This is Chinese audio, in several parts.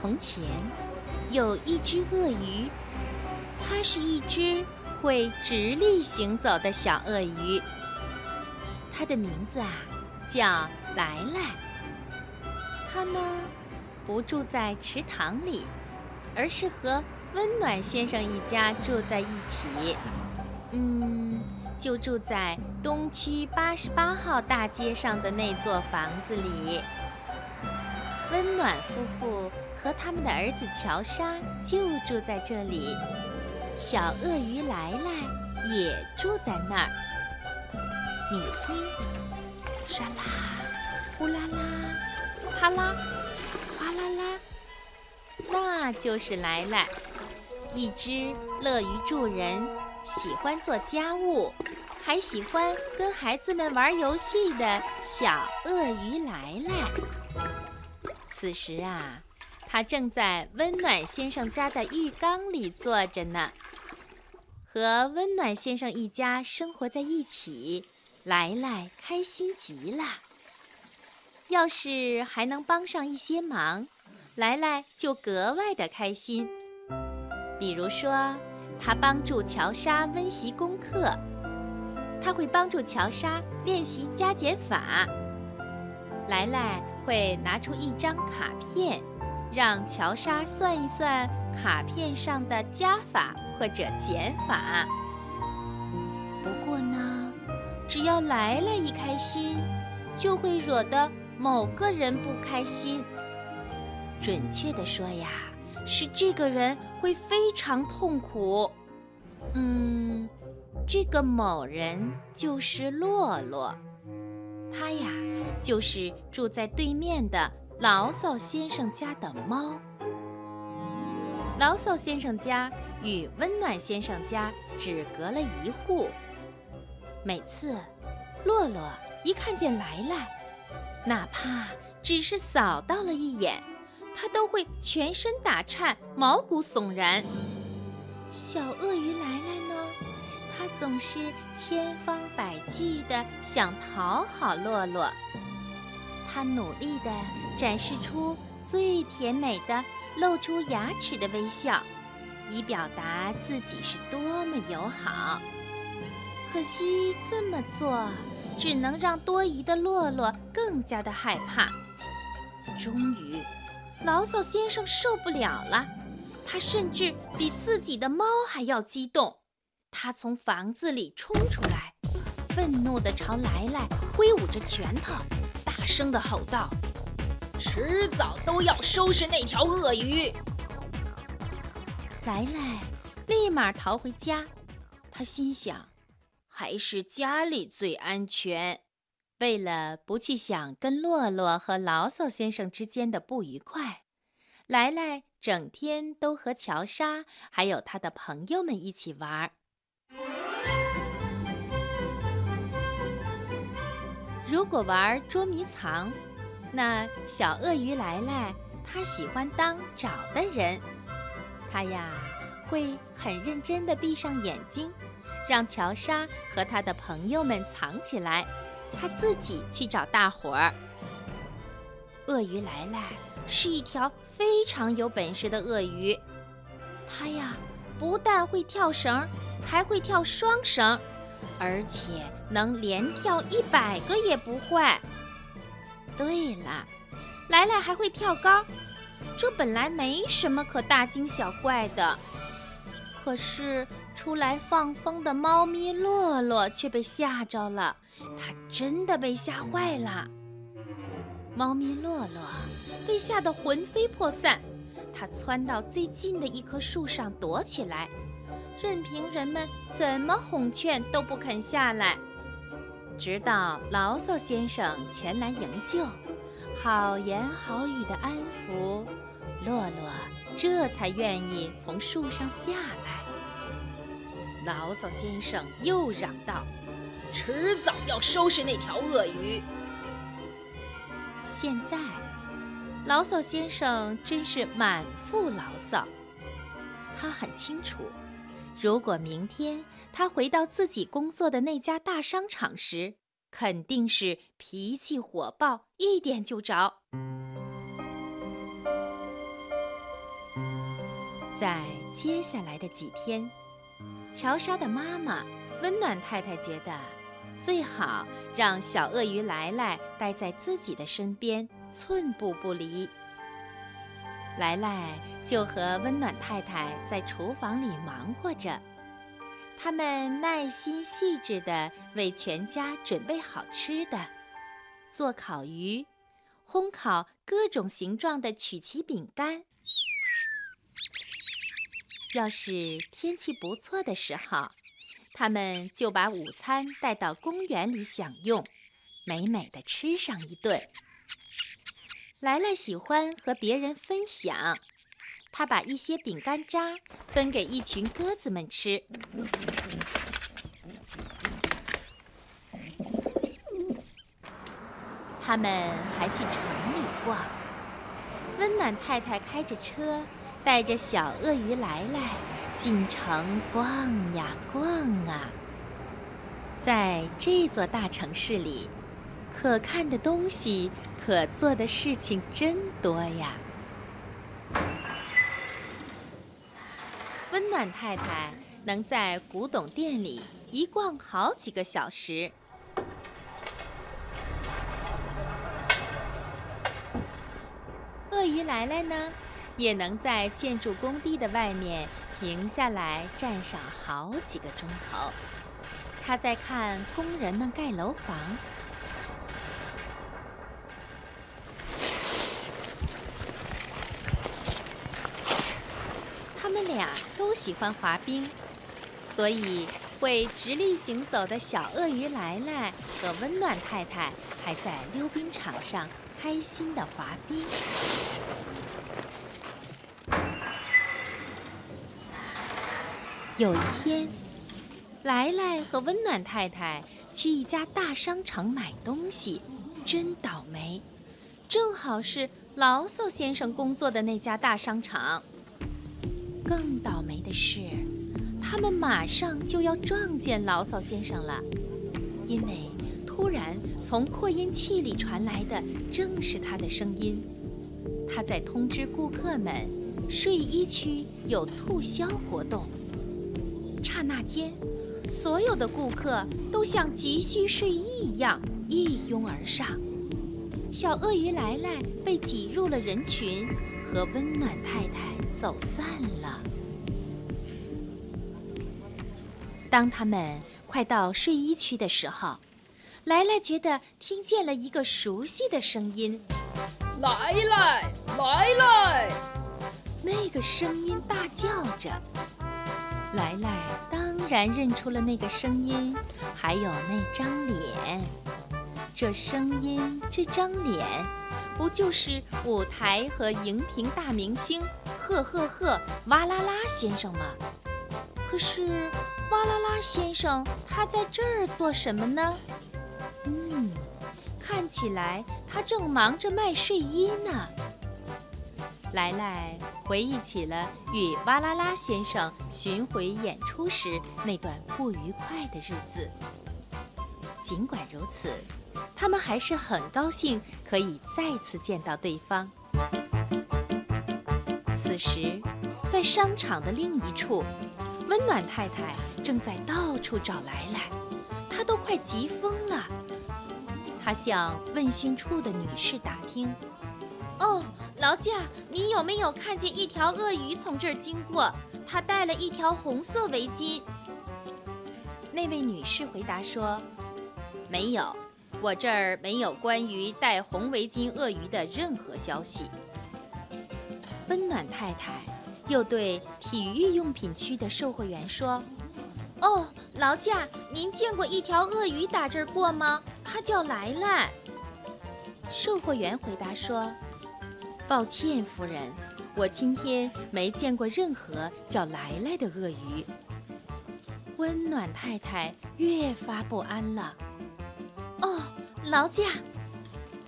从前有一只鳄鱼，它是一只会直立行走的小鳄鱼。它的名字啊叫来来。它呢不住在池塘里，而是和温暖先生一家住在一起。嗯，就住在东区八十八号大街上的那座房子里。温暖夫妇和他们的儿子乔莎就住在这里，小鳄鱼来来也住在那儿。你听，沙啦，呼啦啦，啪啦，哗啦啦，那就是来来，一只乐于助人、喜欢做家务，还喜欢跟孩子们玩游戏的小鳄鱼来来。此时啊，他正在温暖先生家的浴缸里坐着呢。和温暖先生一家生活在一起，来来开心极了。要是还能帮上一些忙，来来就格外的开心。比如说，他帮助乔莎温习功课，他会帮助乔莎练习加减法。来来。会拿出一张卡片，让乔莎算一算卡片上的加法或者减法。不过呢，只要来了一开心，就会惹得某个人不开心。准确的说呀，是这个人会非常痛苦。嗯，这个某人就是洛洛。他呀，就是住在对面的牢骚先生家的猫。牢骚先生家与温暖先生家只隔了一户。每次，洛洛一看见来来，哪怕只是扫到了一眼，他都会全身打颤，毛骨悚然。小鳄鱼来来呢？他总是千方百计地想讨好洛洛，他努力地展示出最甜美的露出牙齿的微笑，以表达自己是多么友好。可惜这么做只能让多疑的洛洛更加的害怕。终于，牢骚先生受不了了，他甚至比自己的猫还要激动。他从房子里冲出来，愤怒地朝来来挥舞着拳头，声地吼道：“迟早都要收拾那条鳄鱼！”来来立马逃回家，他心想：“还是家里最安全。”为了不去想跟洛洛和牢骚先生之间的不愉快，来来整天都和乔莎还有他的朋友们一起玩。如果玩捉迷藏，那小鳄鱼来来，它喜欢当找的人。它呀，会很认真地闭上眼睛，让乔莎和他的朋友们藏起来，他自己去找大伙儿。鳄鱼来来是一条非常有本事的鳄鱼，它呀，不但会跳绳，还会跳双绳。而且能连跳一百个也不坏。对了，来来还会跳高，这本来没什么可大惊小怪的。可是出来放风的猫咪洛洛却被吓着了，它真的被吓坏了。猫咪洛洛被吓得魂飞魄散，它窜到最近的一棵树上躲起来。任凭人们怎么哄劝都不肯下来，直到牢骚先生前来营救，好言好语的安抚，洛洛这才愿意从树上下来。牢骚先生又嚷道：“迟早要收拾那条鳄鱼。”现在，牢骚先生真是满腹牢骚，他很清楚。如果明天他回到自己工作的那家大商场时，肯定是脾气火爆，一点就着。在接下来的几天，乔莎的妈妈温暖太太觉得，最好让小鳄鱼来来待在自己的身边，寸步不离。来来就和温暖太太在厨房里忙活着，他们耐心细致地为全家准备好吃的，做烤鱼，烘烤各种形状的曲奇饼干。要是天气不错的时候，他们就把午餐带到公园里享用，美美的吃上一顿。莱莱喜欢和别人分享，他把一些饼干渣分给一群鸽子们吃。他们还去城里逛。温暖太太开着车，带着小鳄鱼来来进城逛呀逛啊。在这座大城市里，可看的东西。可做的事情真多呀！温暖太太能在古董店里一逛好几个小时。鳄鱼来来呢，也能在建筑工地的外面停下来站上好几个钟头。他在看工人们盖楼房。俩都喜欢滑冰，所以会直立行走的小鳄鱼来来和温暖太太还在溜冰场上开心的滑冰。有一天，来来和温暖太太去一家大商场买东西，真倒霉，正好是牢骚先生工作的那家大商场。更倒霉的是，他们马上就要撞见牢骚先生了，因为突然从扩音器里传来的正是他的声音。他在通知顾客们，睡衣区有促销活动。刹那间，所有的顾客都像急需睡衣一样一拥而上。小鳄鱼来来被挤入了人群。和温暖太太走散了。当他们快到睡衣区的时候，莱莱觉得听见了一个熟悉的声音：“来来来来！”那个声音大叫着。莱莱当然认出了那个声音，还有那张脸。这声音，这张脸。不就是舞台和荧屏大明星赫赫赫哇啦啦先生吗？可是哇啦啦先生他在这儿做什么呢？嗯，看起来他正忙着卖睡衣呢。来来回忆起了与哇啦啦先生巡回演出时那段不愉快的日子。尽管如此。他们还是很高兴可以再次见到对方。此时，在商场的另一处，温暖太太正在到处找来来，她都快急疯了。她向问讯处的女士打听：“哦，劳驾，你有没有看见一条鳄鱼从这儿经过？它戴了一条红色围巾。”那位女士回答说：“没有。”我这儿没有关于戴红围巾鳄鱼的任何消息。温暖太太又对体育用品区的售货员说：“哦，劳驾，您见过一条鳄鱼打这儿过吗？它叫来来。”售货员回答说：“抱歉，夫人，我今天没见过任何叫来来的鳄鱼。”温暖太太越发不安了。哦，劳驾，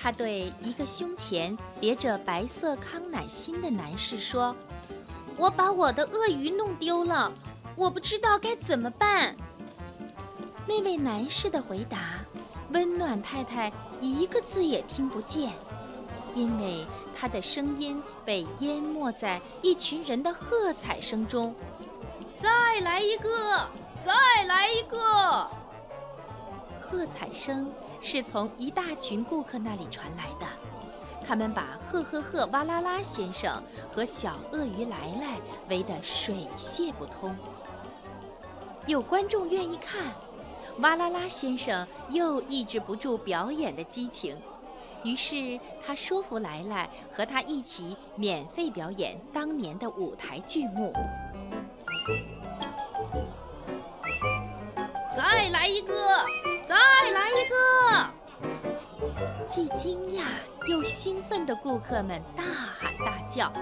他对一个胸前别着白色康乃馨的男士说：“我把我的鳄鱼弄丢了，我不知道该怎么办。”那位男士的回答，温暖太太一个字也听不见。因为他的声音被淹没在一群人的喝彩声中。再来一个，再来一个！喝彩声是从一大群顾客那里传来的，他们把赫赫赫哇啦啦先生和小鳄鱼来来围得水泄不通。有观众愿意看，哇啦啦先生又抑制不住表演的激情，于是他说服来来和他一起免费表演当年的舞台剧目。再来一个，既惊讶又兴奋的顾客们大喊大叫，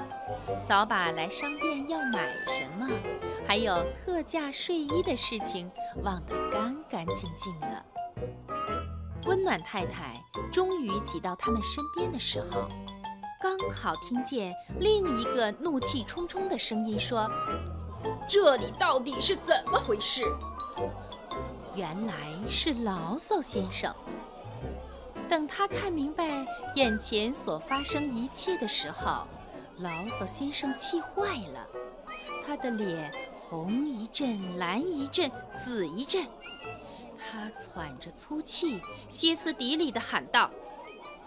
早把来商店要买什么，还有特价睡衣的事情忘得干干净净了。温暖太太终于挤到他们身边的时候，刚好听见另一个怒气冲冲的声音说。这里到底是怎么回事？原来是牢骚先生。等他看明白眼前所发生一切的时候，牢骚先生气坏了，他的脸红一阵、蓝一阵、紫一阵，他喘着粗气，歇斯底里地喊道：“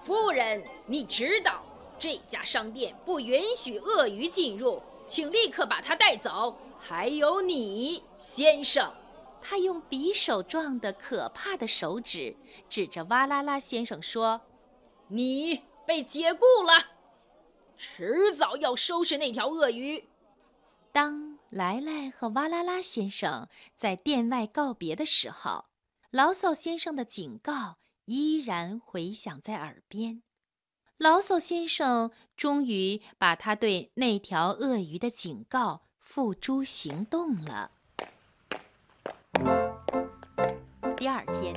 夫人，你知道这家商店不允许鳄鱼进入，请立刻把它带走。”还有你，先生，他用匕首状的可怕的手指指着哇啦啦先生说：“你被解雇了，迟早要收拾那条鳄鱼。”当来来和哇啦啦先生在店外告别的时候，牢骚先生的警告依然回响在耳边。牢骚先生终于把他对那条鳄鱼的警告。付诸行动了。第二天，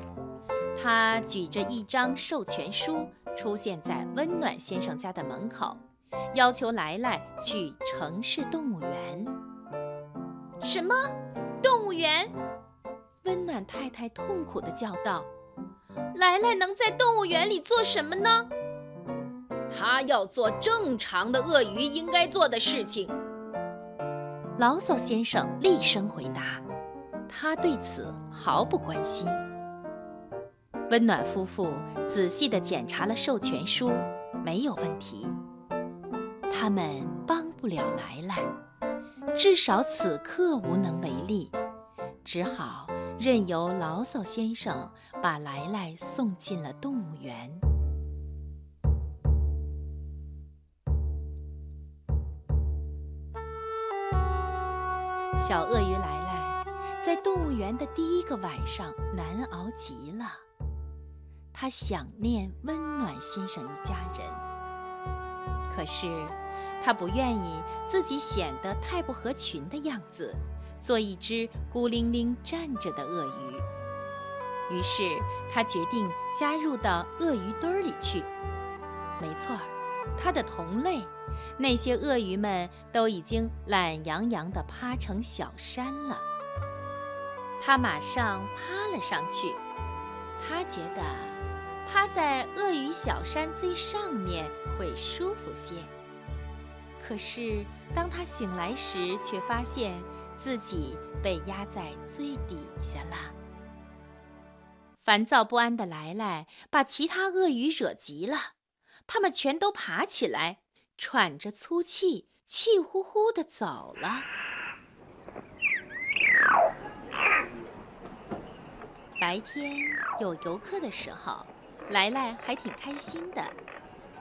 他举着一张授权书出现在温暖先生家的门口，要求来来去城市动物园。什么？动物园？温暖太太痛苦地叫道：“来来能在动物园里做什么呢？他要做正常的鳄鱼应该做的事情。”牢骚先生厉声回答：“他对此毫不关心。”温暖夫妇仔细地检查了授权书，没有问题。他们帮不了来来，至少此刻无能为力，只好任由牢骚先生把来来送进了动物园。小鳄鱼来来，在动物园的第一个晚上难熬极了。他想念温暖先生一家人，可是他不愿意自己显得太不合群的样子，做一只孤零零站着的鳄鱼。于是他决定加入到鳄鱼堆里去。没错，他的同类。那些鳄鱼们都已经懒洋洋地趴成小山了。他马上趴了上去，他觉得趴在鳄鱼小山最上面会舒服些。可是当他醒来时，却发现自己被压在最底下了。烦躁不安的来来把其他鳄鱼惹急了，他们全都爬起来。喘着粗气，气呼呼地走了。白天有游客的时候，来来还挺开心的。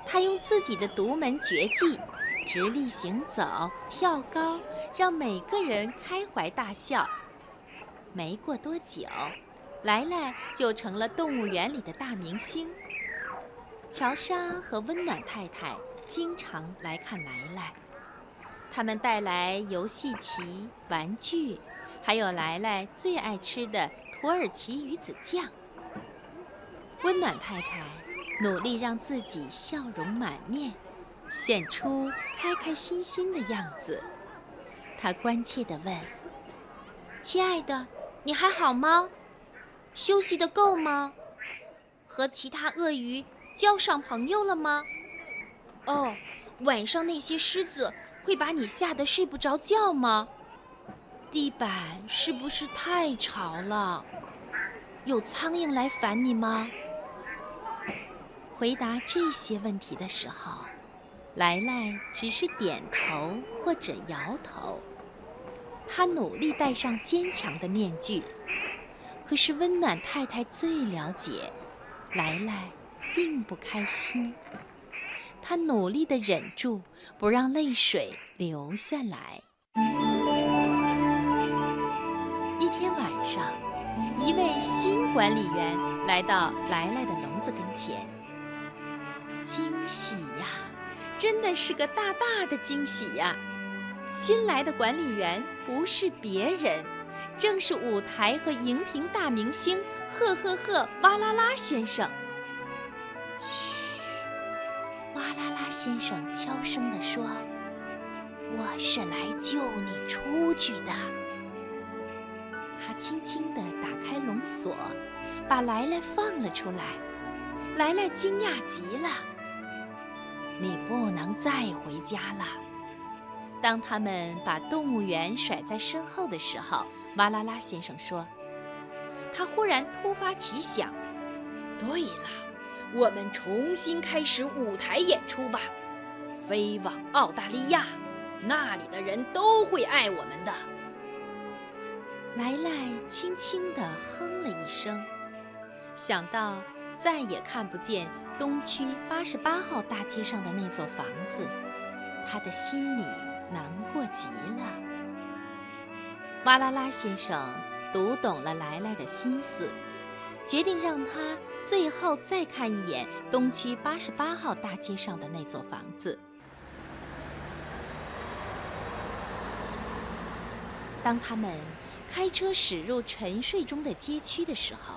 他用自己的独门绝技——直立行走、跳高，让每个人开怀大笑。没过多久，来来就成了动物园里的大明星。乔莎和温暖太太。经常来看来来，他们带来游戏棋、玩具，还有来来最爱吃的土耳其鱼子酱。温暖太太努力让自己笑容满面，显出开开心心的样子。她关切地问：“亲爱的，你还好吗？休息得够吗？和其他鳄鱼交上朋友了吗？”哦，晚上那些狮子会把你吓得睡不着觉吗？地板是不是太潮了？有苍蝇来烦你吗？回答这些问题的时候，莱莱只是点头或者摇头。他努力戴上坚强的面具，可是温暖太太最了解，莱莱并不开心。她努力地忍住，不让泪水流下来。上，一位新管理员来到来来的笼子跟前。惊喜呀，真的是个大大的惊喜呀！新来的管理员不是别人，正是舞台和荧屏大明星赫赫赫哇啦啦先生。嘘，哇啦啦先生悄声地说：“我是来救你出去的。”轻轻地打开笼锁，把来来放了出来。来来惊讶极了：“你不能再回家了。”当他们把动物园甩在身后的时候，哇啦啦先生说：“他忽然突发奇想，对了，我们重新开始舞台演出吧，飞往澳大利亚，那里的人都会爱我们的。”来来轻轻地哼了一声，想到再也看不见东区八十八号大街上的那座房子，他的心里。难过极了。哇啦啦先生读懂了来来的心思，决定让他最后再看一眼东区八十八号大街上的那座房子。当他们开车驶入沉睡中的街区的时候，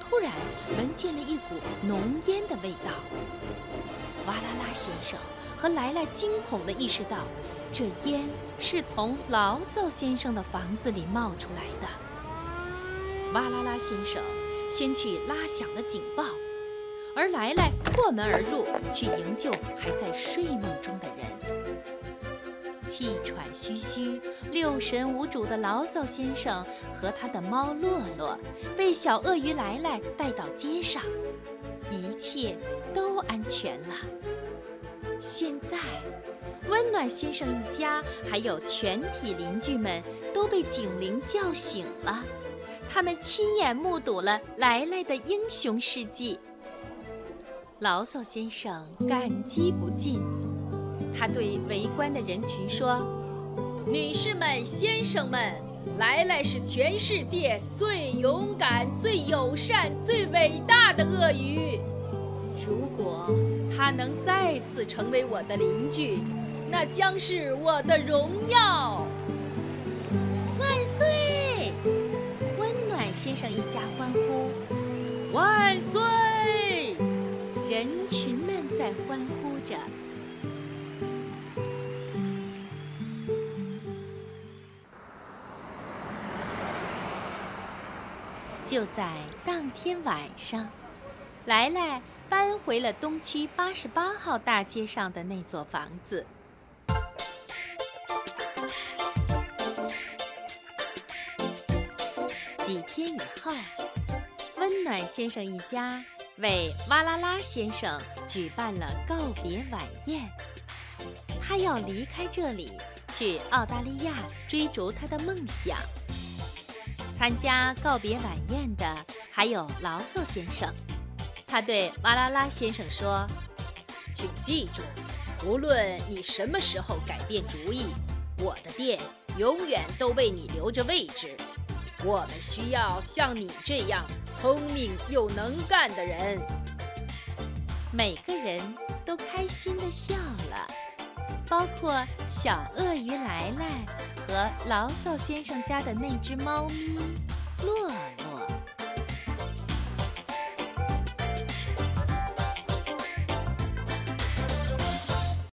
突然闻见了一股浓烟的味道。哇啦啦先生和来来惊恐地意识到。这烟是从牢骚先生的房子里冒出来的。哇啦啦先生先去拉响了警报，而来来破门而入，去营救还在睡梦中的人。气喘吁吁、六神无主的牢骚先生和他的猫洛洛被小鳄鱼来来带到街上，一切都安全了。现在。温暖先生一家还有全体邻居们都被警铃叫醒了，他们亲眼目睹了来来的英雄事迹。牢骚先生感激不尽，他对围观的人群说：“女士们、先生们，莱莱是全世界最勇敢、最友善、最伟大的鳄鱼。如果他能再次成为我的邻居。”那将是我的荣耀！万岁！温暖先生一家欢呼：“万岁！”人群们在欢呼着。就在当天晚上，来来搬回了东区八十八号大街上的那座房子。几天以后，温暖先生一家为哇啦啦先生举办了告别晚宴。他要离开这里，去澳大利亚追逐他的梦想。参加告别晚宴的还有牢骚先生。他对哇啦啦先生说：“请记住，无论你什么时候改变主意，我的店永远都为你留着位置。”我们需要像你这样聪明又能干的人。每个人都开心地笑了，包括小鳄鱼来来和牢骚先生家的那只猫咪洛洛。